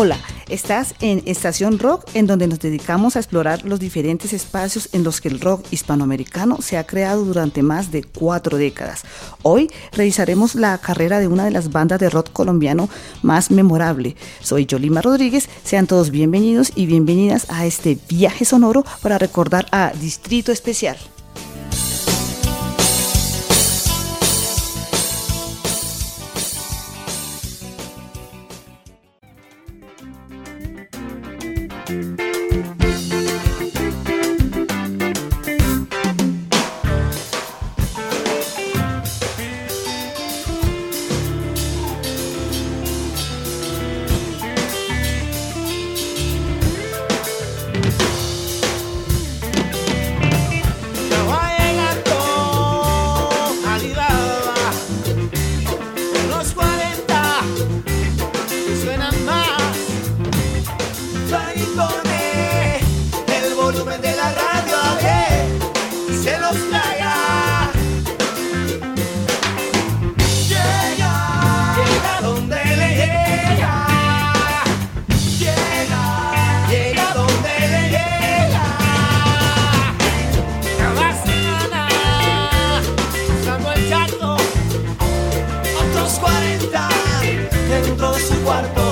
Hola, estás en Estación Rock, en donde nos dedicamos a explorar los diferentes espacios en los que el rock hispanoamericano se ha creado durante más de cuatro décadas. Hoy revisaremos la carrera de una de las bandas de rock colombiano más memorable. Soy Yolima Rodríguez, sean todos bienvenidos y bienvenidas a este viaje sonoro para recordar a Distrito Especial. De la radio Se los traiga. Llega Llega donde le llega. Llega Llega donde le llega. Cada semana usando el charco otros 40 dentro de su cuarto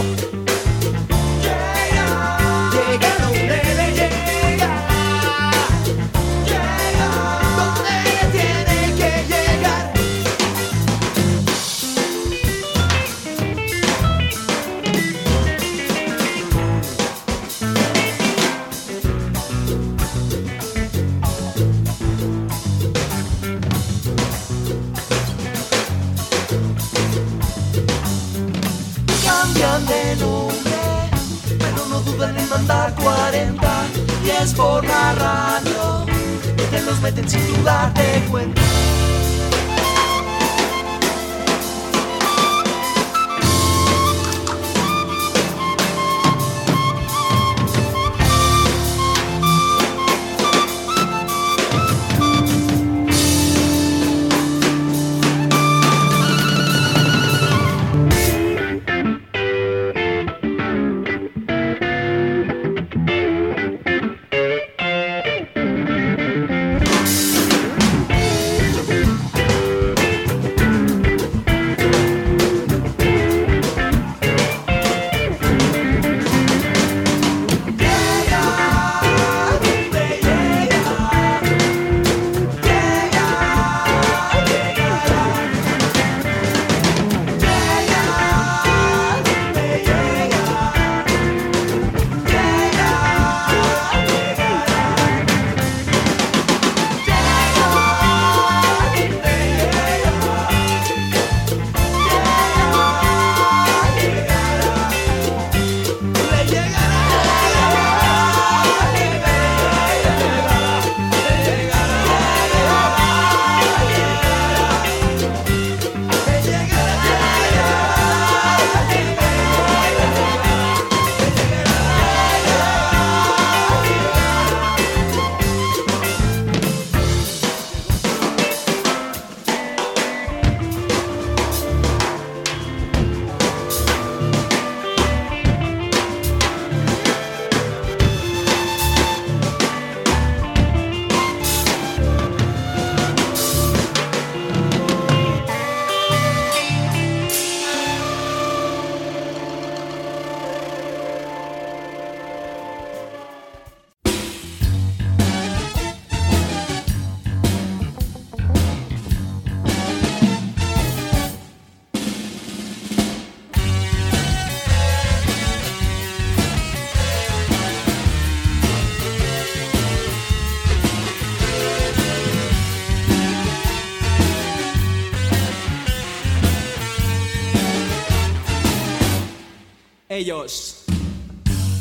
Ellos.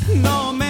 No me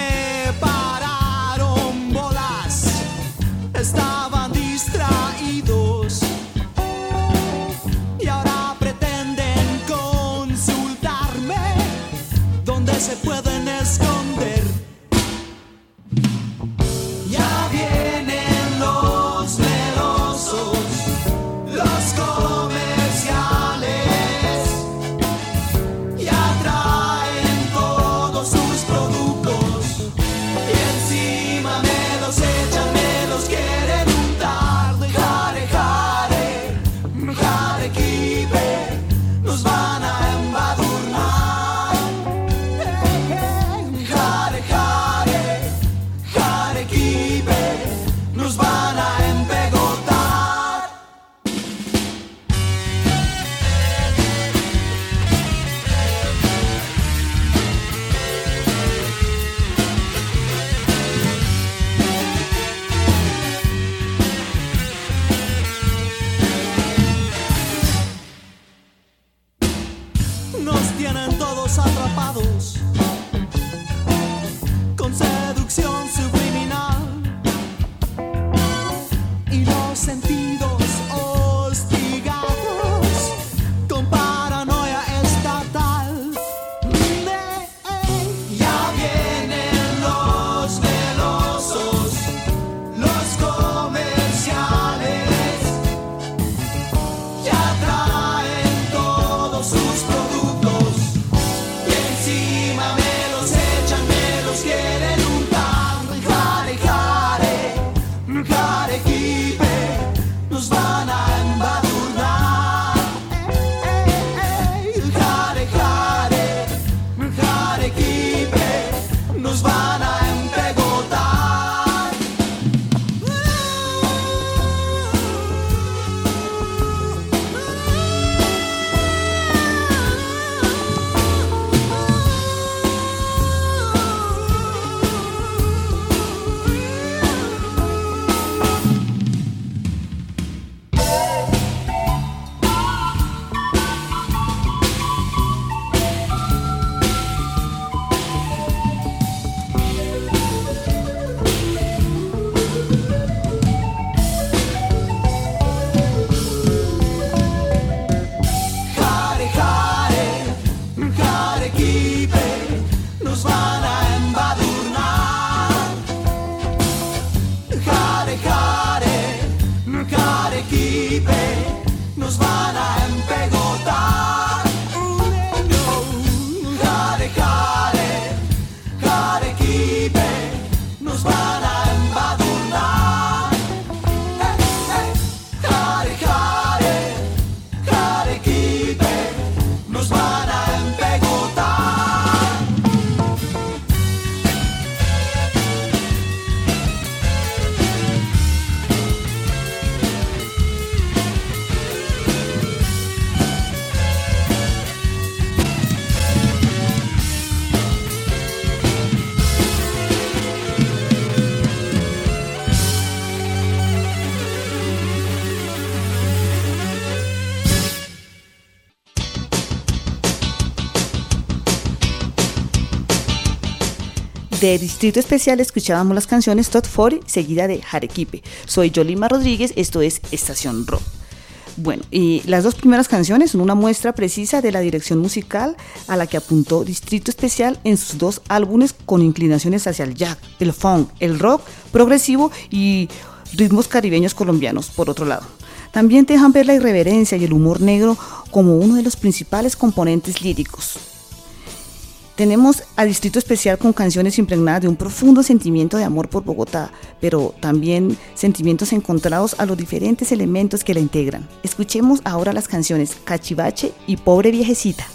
De Distrito Especial escuchábamos las canciones Tot 40 seguida de Jarequipe. Soy Yolima Rodríguez, esto es Estación Rock. Bueno, y las dos primeras canciones son una muestra precisa de la dirección musical a la que apuntó Distrito Especial en sus dos álbumes con inclinaciones hacia el jazz, el funk, el rock progresivo y ritmos caribeños colombianos, por otro lado. También dejan ver la irreverencia y el humor negro como uno de los principales componentes líricos. Tenemos a Distrito Especial con canciones impregnadas de un profundo sentimiento de amor por Bogotá, pero también sentimientos encontrados a los diferentes elementos que la integran. Escuchemos ahora las canciones Cachivache y Pobre Viejecita.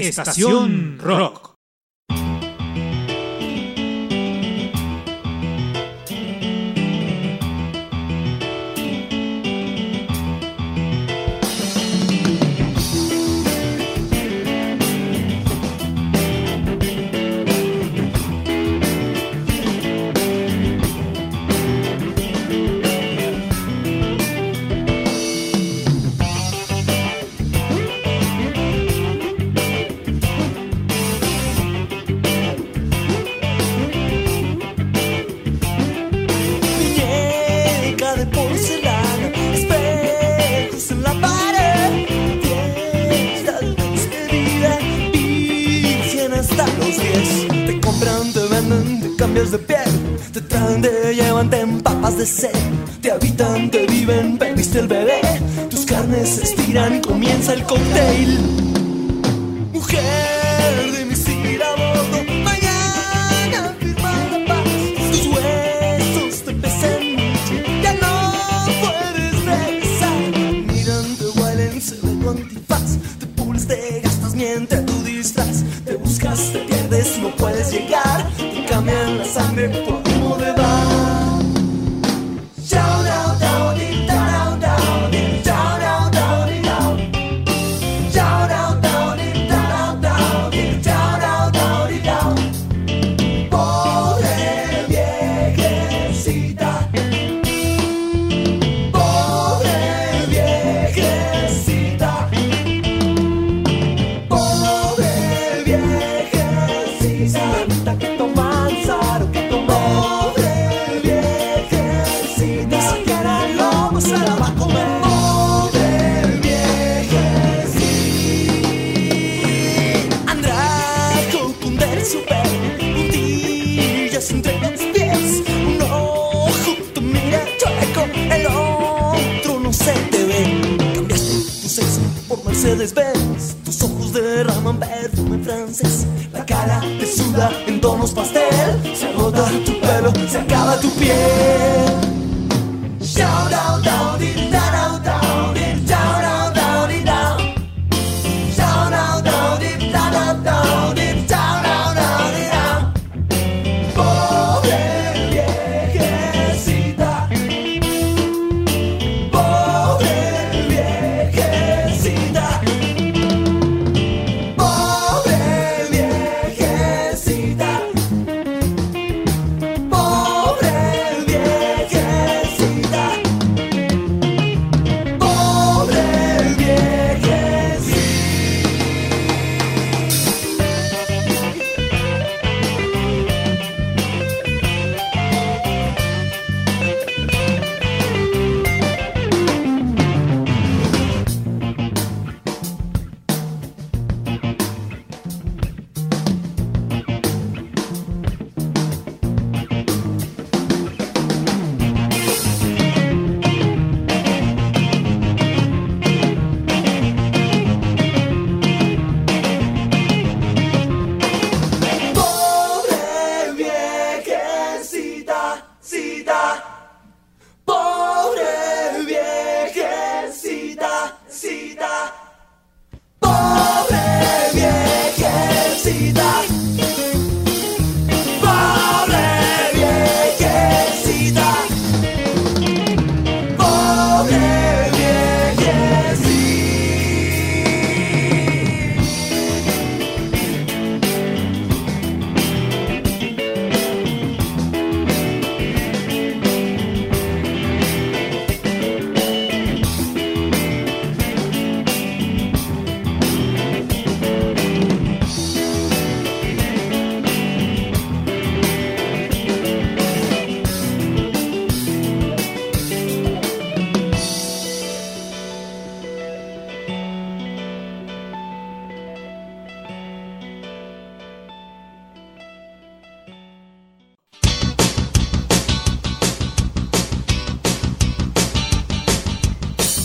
Estación Rock. Tu piel.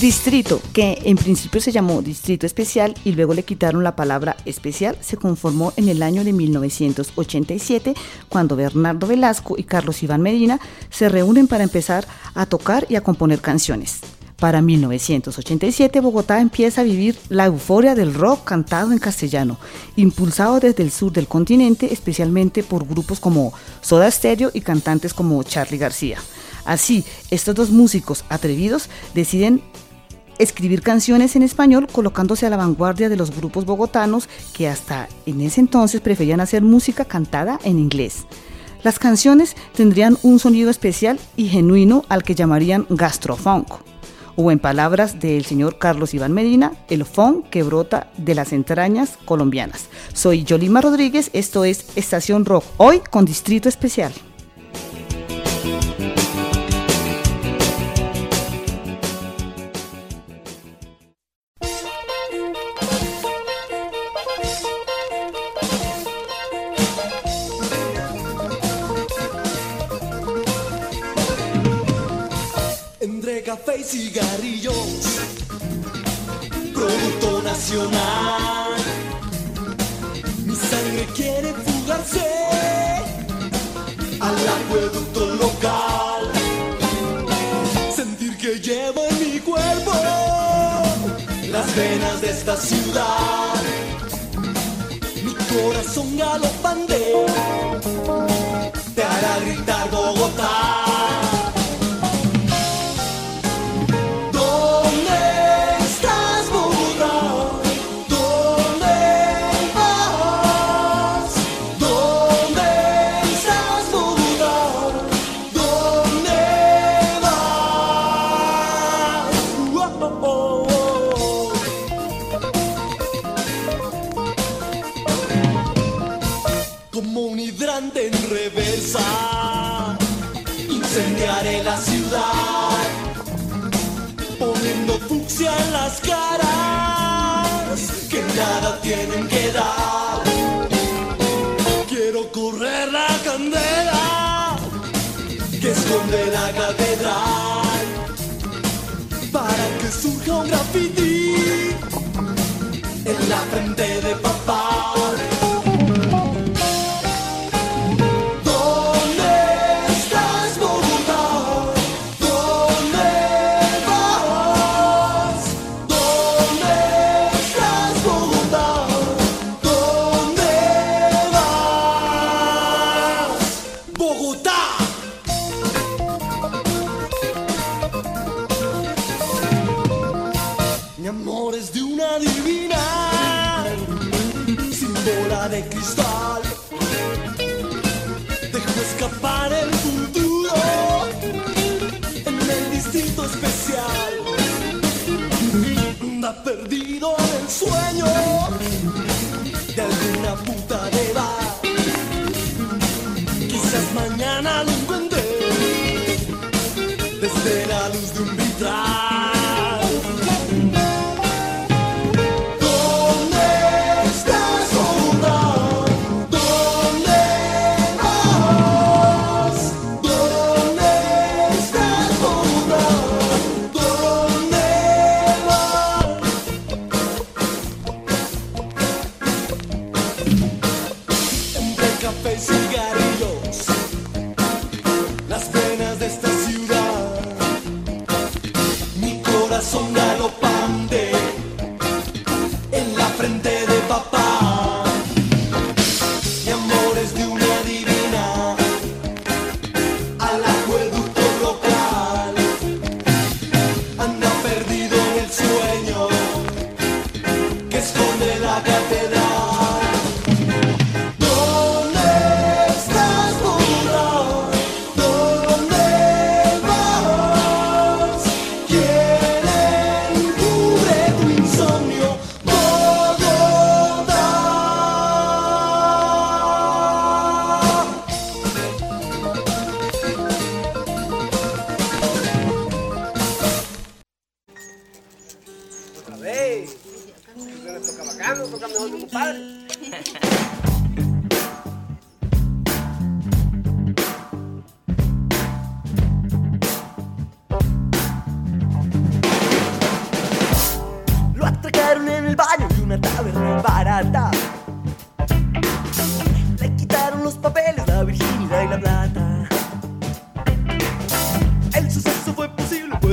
Distrito, que en principio se llamó Distrito Especial y luego le quitaron la palabra especial, se conformó en el año de 1987 cuando Bernardo Velasco y Carlos Iván Medina se reúnen para empezar a tocar y a componer canciones. Para 1987 Bogotá empieza a vivir la euforia del rock cantado en castellano, impulsado desde el sur del continente, especialmente por grupos como Soda Stereo y cantantes como Charlie García. Así, estos dos músicos atrevidos deciden escribir canciones en español colocándose a la vanguardia de los grupos bogotanos que hasta en ese entonces preferían hacer música cantada en inglés. Las canciones tendrían un sonido especial y genuino al que llamarían gastrofunk o en palabras del señor Carlos Iván Medina, el funk que brota de las entrañas colombianas. Soy Yolima Rodríguez, esto es Estación Rock, hoy con Distrito Especial. Venas de esta ciudad. Mi corazón galopante te hará gritar Bogotá. Quiero correr la candela que esconde la catedral para que surja un graffiti en la frente de papá.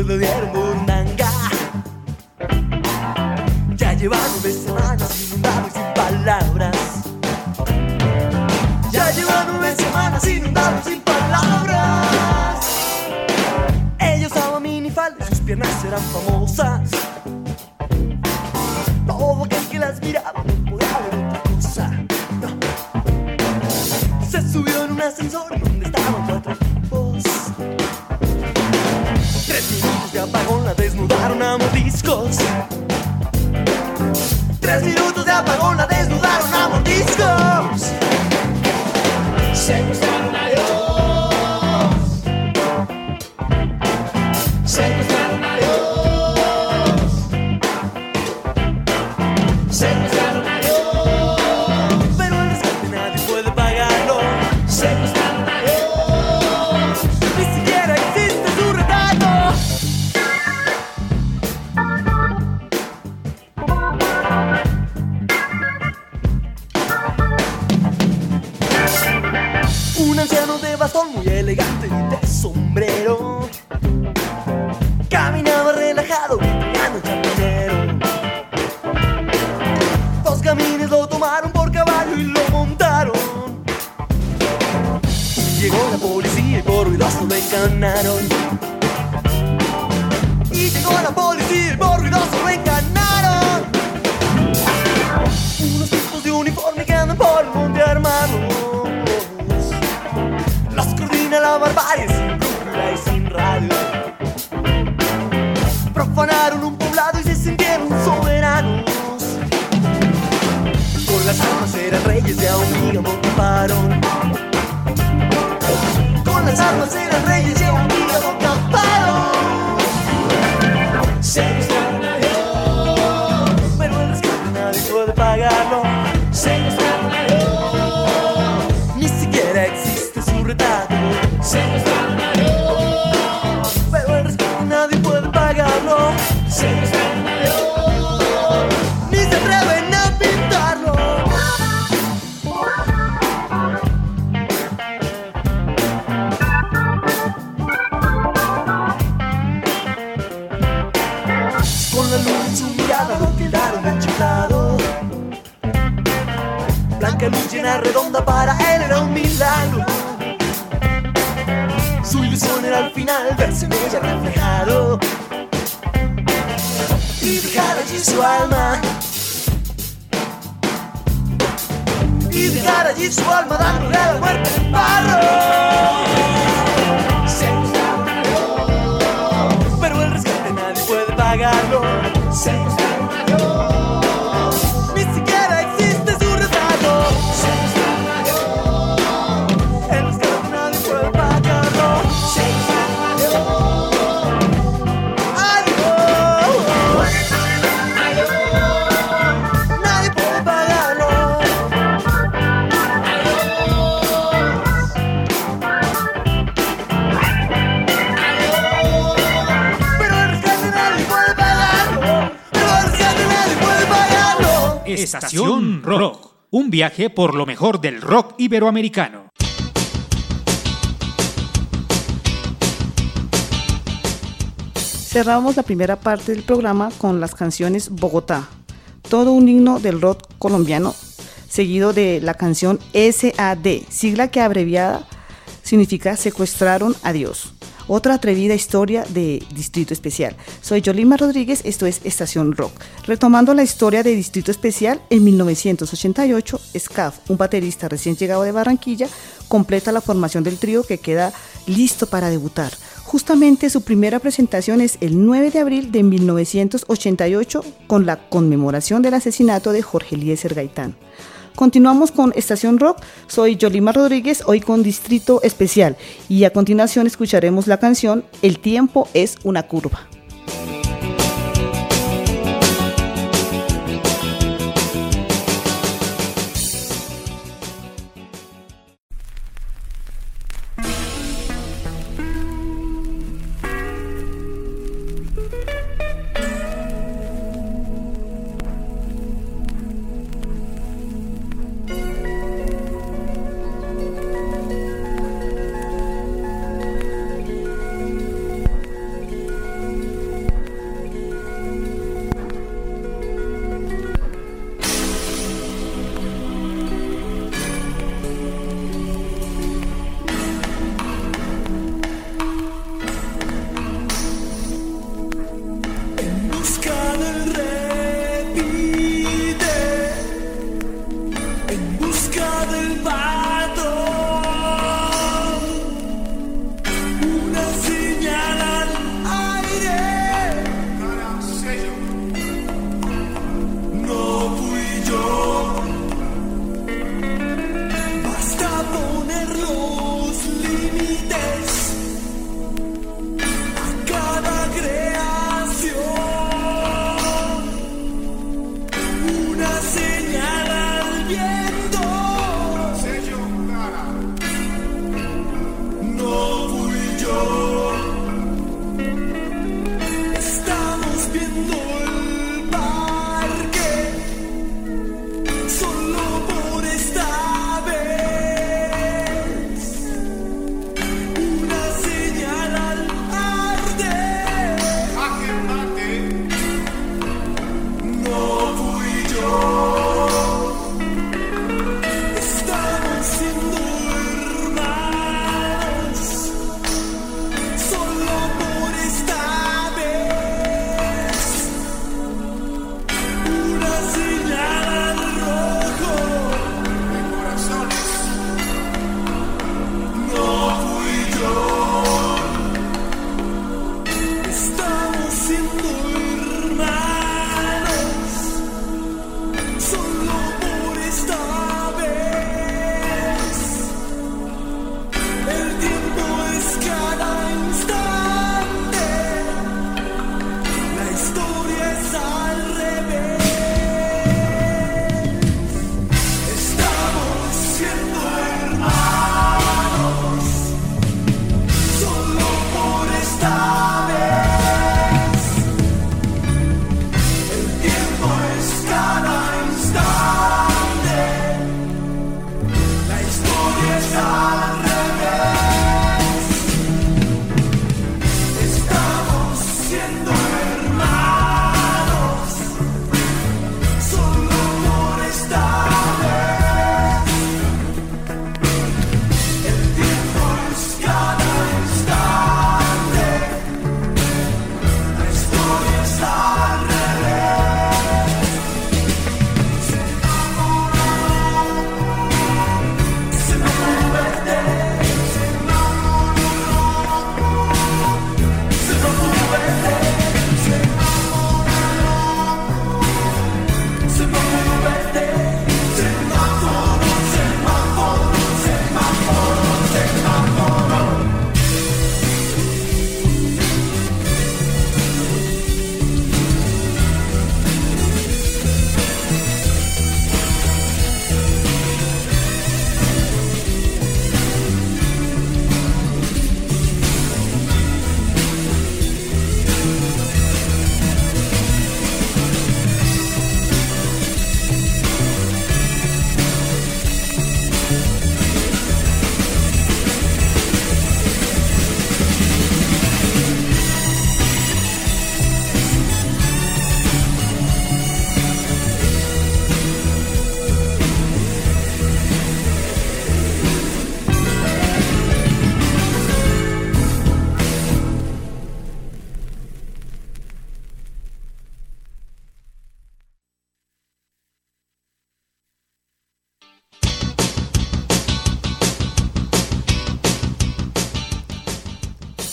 Le dieron burundanga. Ya lleva nueve semanas inundado y sin palabras. Ya lleva nueve semanas inundado y sin palabras. Ella usaba minifalda y sus piernas eran famosas. Thanks. La barbarie sin brújula y sin radio. Profanaron un poblado y se sintieron soberanos. Con las armas eran reyes de Aumígamo camparon Con las armas eran Estación Rock. Un viaje por lo mejor del rock iberoamericano. Cerramos la primera parte del programa con las canciones Bogotá, todo un himno del rock colombiano, seguido de la canción SAD, sigla que abreviada significa secuestraron a Dios. Otra atrevida historia de Distrito Especial. Soy Yolima Rodríguez, esto es Estación Rock. Retomando la historia de Distrito Especial, en 1988, Scaf, un baterista recién llegado de Barranquilla, completa la formación del trío que queda listo para debutar. Justamente su primera presentación es el 9 de abril de 1988 con la conmemoración del asesinato de Jorge Eliezer Gaitán. Continuamos con Estación Rock, soy Yolima Rodríguez, hoy con Distrito Especial y a continuación escucharemos la canción El tiempo es una curva.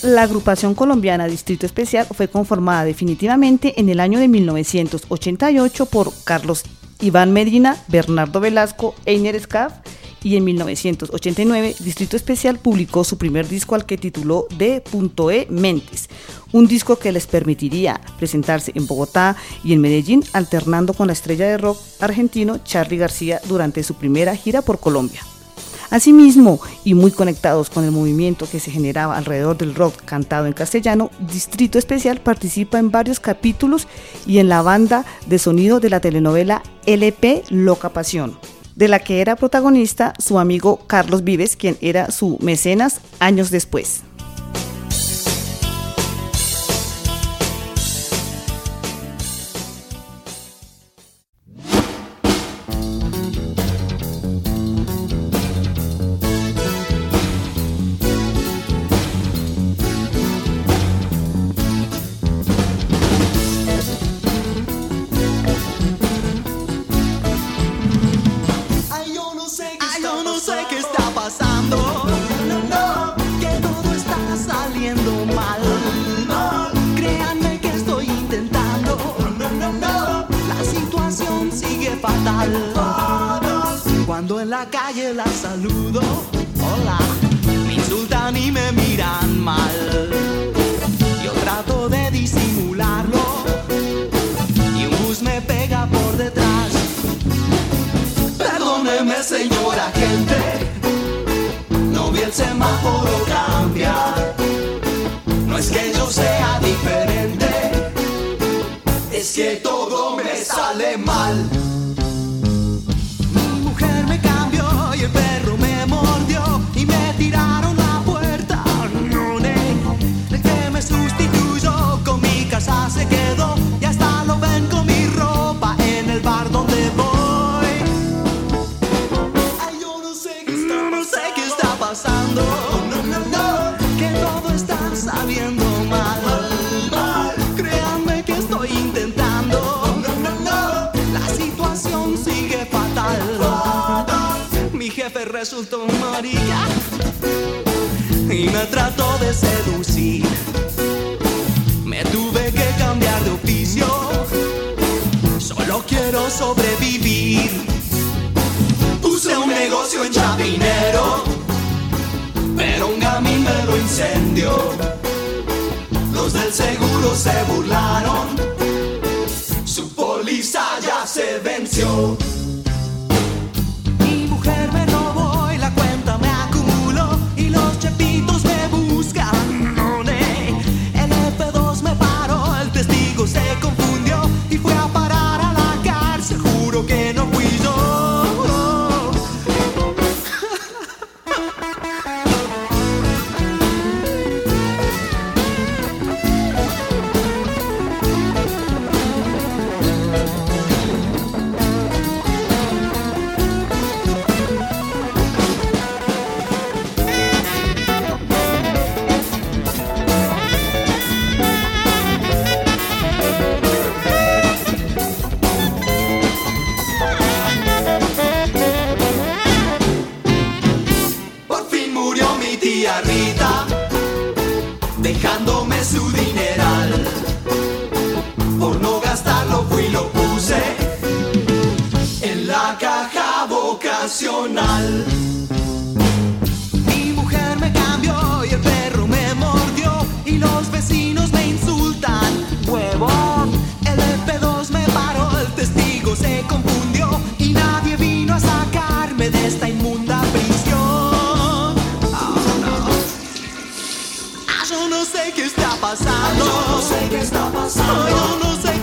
La agrupación colombiana Distrito Especial fue conformada definitivamente en el año de 1988 por Carlos Iván Medina, Bernardo Velasco, Einer Scaff y en 1989 Distrito Especial publicó su primer disco al que tituló D.E Mentes, un disco que les permitiría presentarse en Bogotá y en Medellín alternando con la estrella de rock argentino Charly García durante su primera gira por Colombia. Asimismo, y muy conectados con el movimiento que se generaba alrededor del rock cantado en castellano, Distrito Especial participa en varios capítulos y en la banda de sonido de la telenovela LP Loca Pasión, de la que era protagonista su amigo Carlos Vives, quien era su mecenas años después. La calle la saludo, hola, me insultan y me miran mal. Yo trato de disimularlo y un bus me pega por detrás. Perdóneme señora gente, no vi el semáforo cambiar. No es que yo sea diferente, es que todo me sale mal. Me trató de seducir. Me tuve que cambiar de oficio. Solo quiero sobrevivir. Puse un negocio en Chapinero, pero un gamín me lo incendió. Los del seguro se burlaron, su póliza ya se venció.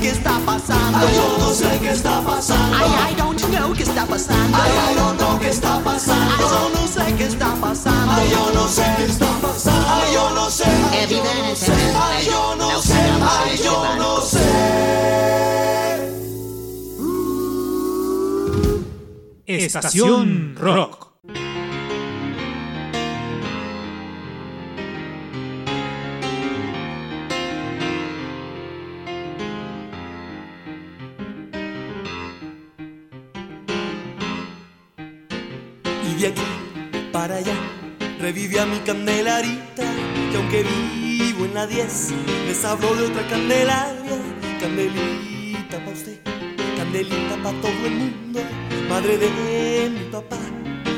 Qué está pasando. yo no sé qué está pasando. I, I don't know qué está pasando. I, don't know qué está pasando. yo no sé qué está pasando. yo no sé qué está pasando. yo no sé. Evidentemente, yo no sé. opinión yo no sé. Estación Rock. Revive a mi candelarita. Y aunque vivo en la 10, les hablo de otra Candelaria. Candelita pa' usted, candelita pa' todo el mundo. Madre de mi papá,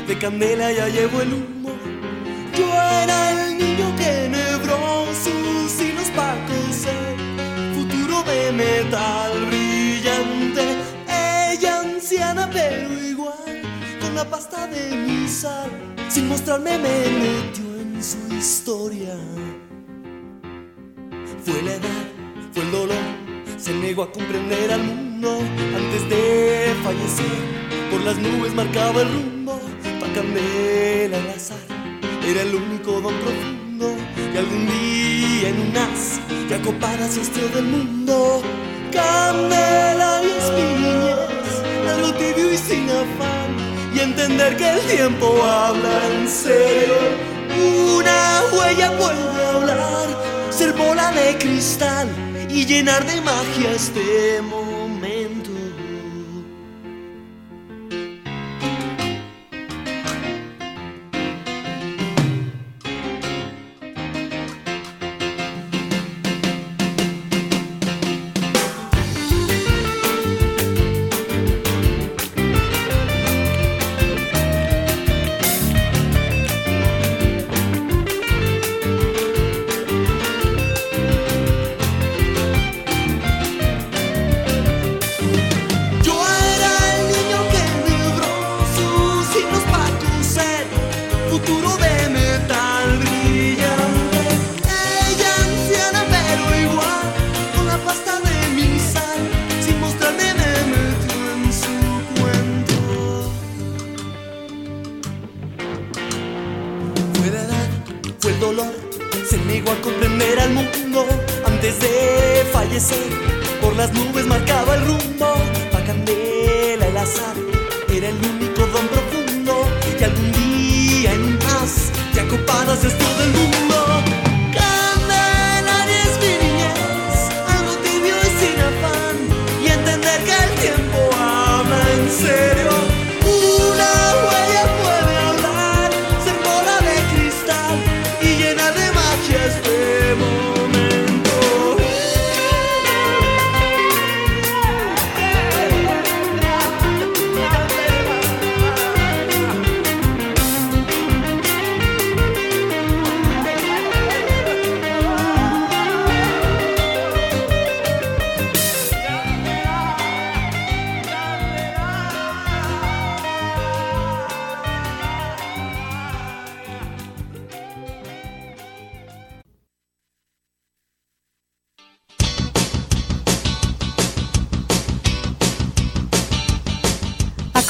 de candela ya llevo el humo. Yo era el niño que enhebró sus hilos pa' coser, futuro de metal brillante. Ella anciana pero igual, con la pasta de mi sal, sin mostrarme me metió en su historia. Fue la edad, fue el dolor, se negó a comprender al mundo antes de fallecer. Por las nubes marcaba el rumbo, pa' candela al azar. Era el único don profundo y algún día en un as copada se hastió del mundo. Candela y es mi niñez, algo y sin afán entender que el tiempo habla en serio. Una huella a hablar, ser bola de cristal y llenar de magia este momento.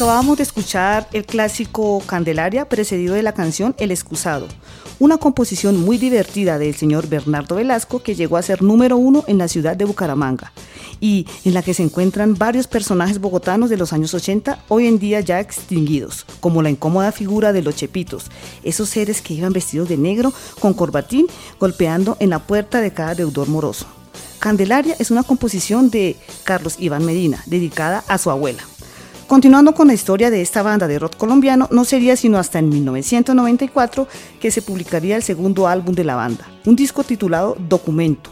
Acabamos de escuchar el clásico Candelaria precedido de la canción El Excusado, una composición muy divertida del señor Bernardo Velasco que llegó a ser número uno en la ciudad de Bucaramanga y en la que se encuentran varios personajes bogotanos de los años 80, hoy en día ya extinguidos, como la incómoda figura de los chepitos, esos seres que iban vestidos de negro con corbatín golpeando en la puerta de cada deudor moroso. Candelaria es una composición de Carlos Iván Medina, dedicada a su abuela. Continuando con la historia de esta banda de rock colombiano, no sería sino hasta en 1994 que se publicaría el segundo álbum de la banda, un disco titulado Documento,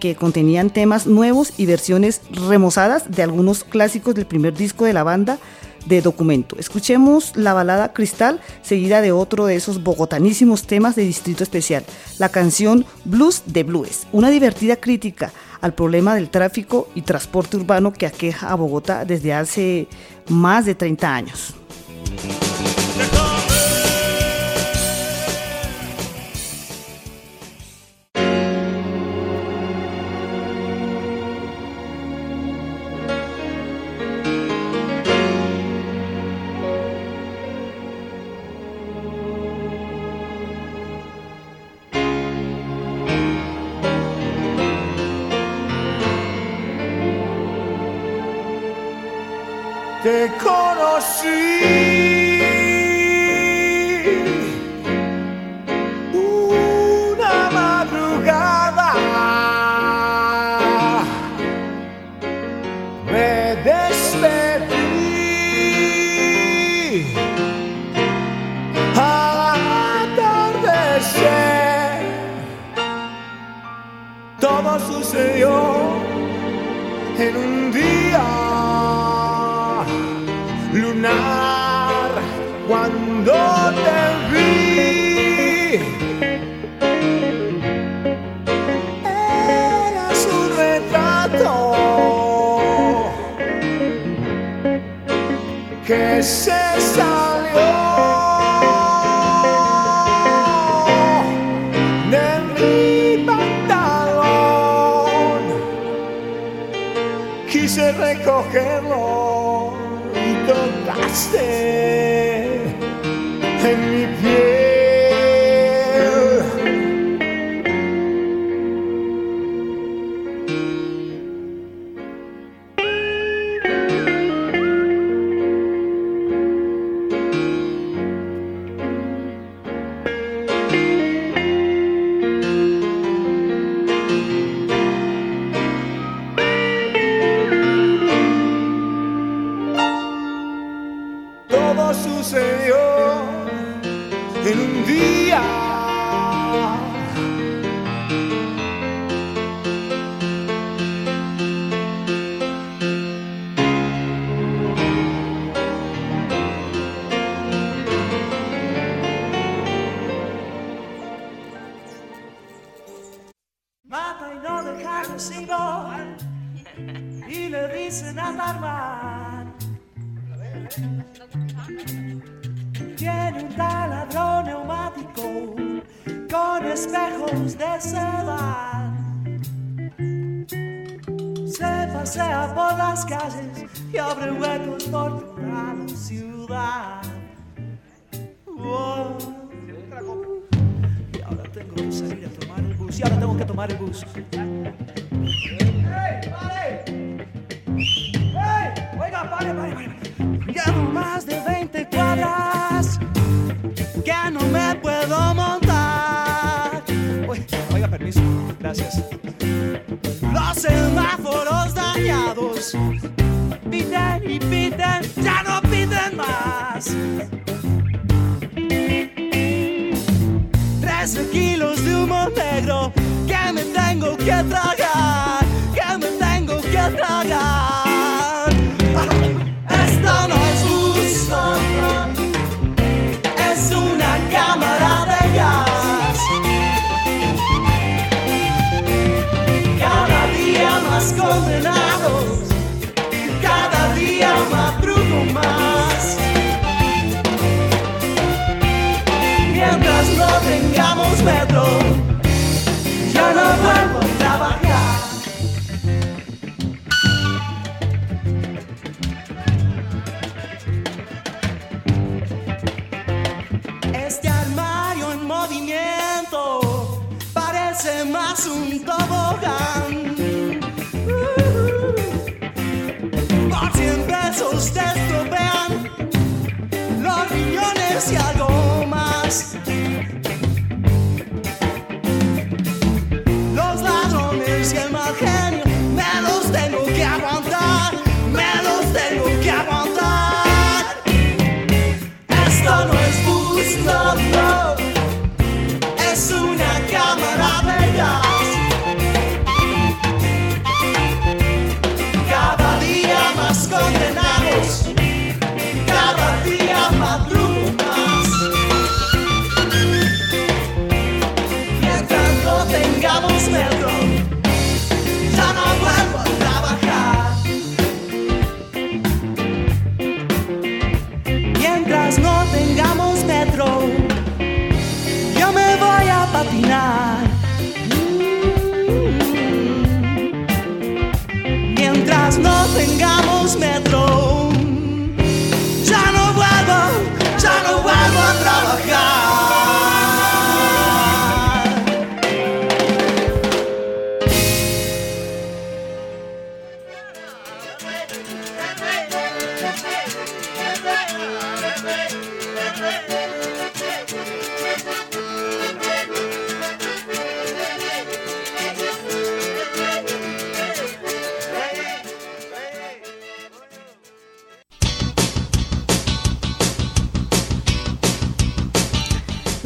que contenían temas nuevos y versiones remozadas de algunos clásicos del primer disco de la banda de Documento. Escuchemos la balada Cristal, seguida de otro de esos bogotanísimos temas de Distrito Especial, la canción Blues de Blues, una divertida crítica al problema del tráfico y transporte urbano que aqueja a Bogotá desde hace más de 30 años. Todo yo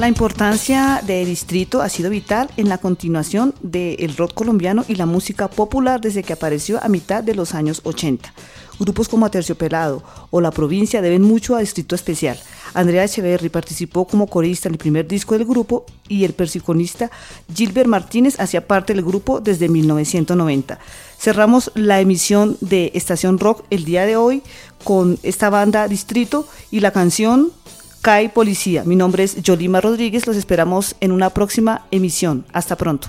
La importancia de Distrito ha sido vital en la continuación del rock colombiano y la música popular desde que apareció a mitad de los años 80. Grupos como Aterciopelado o La Provincia deben mucho a Distrito Especial. Andrea Echeverry participó como corista en el primer disco del grupo y el percusionista Gilbert Martínez hacía parte del grupo desde 1990. Cerramos la emisión de Estación Rock el día de hoy con esta banda Distrito y la canción CAI Policía. Mi nombre es Yolima Rodríguez, los esperamos en una próxima emisión. Hasta pronto.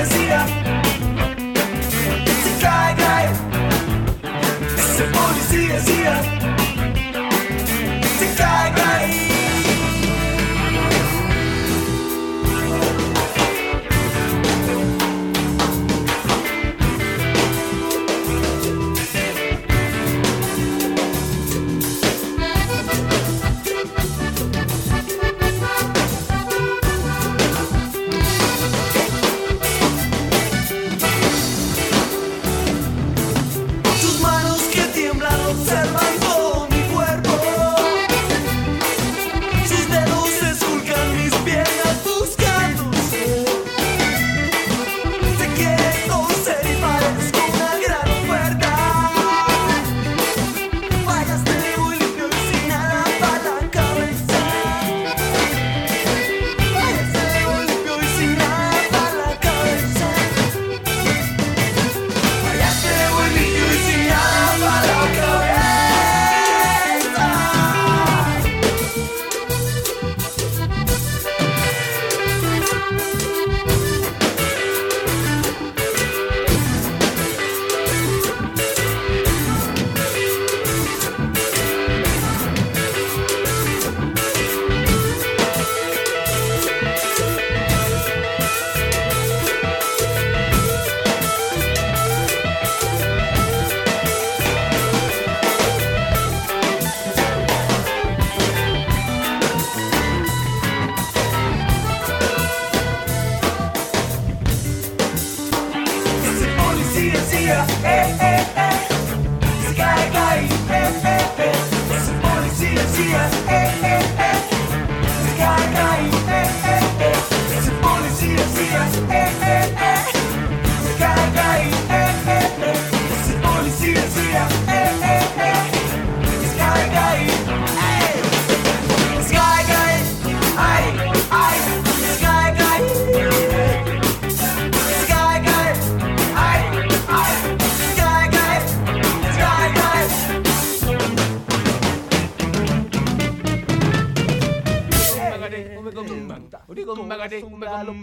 Policía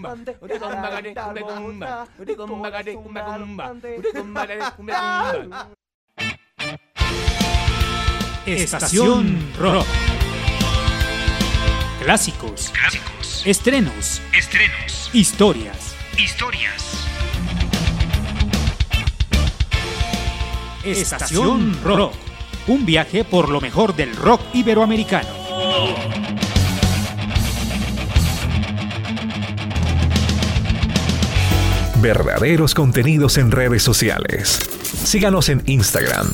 Estación Rock. Clásicos, Clásicos. estrenos, Estrenos. historias. Historias. Estación Rock. Un viaje por lo mejor del rock iberoamericano. Verdaderos contenidos en redes sociales. Síganos en Instagram,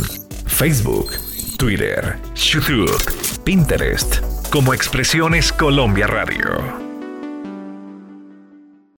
Facebook, Twitter, YouTube, Pinterest como Expresiones Colombia Radio.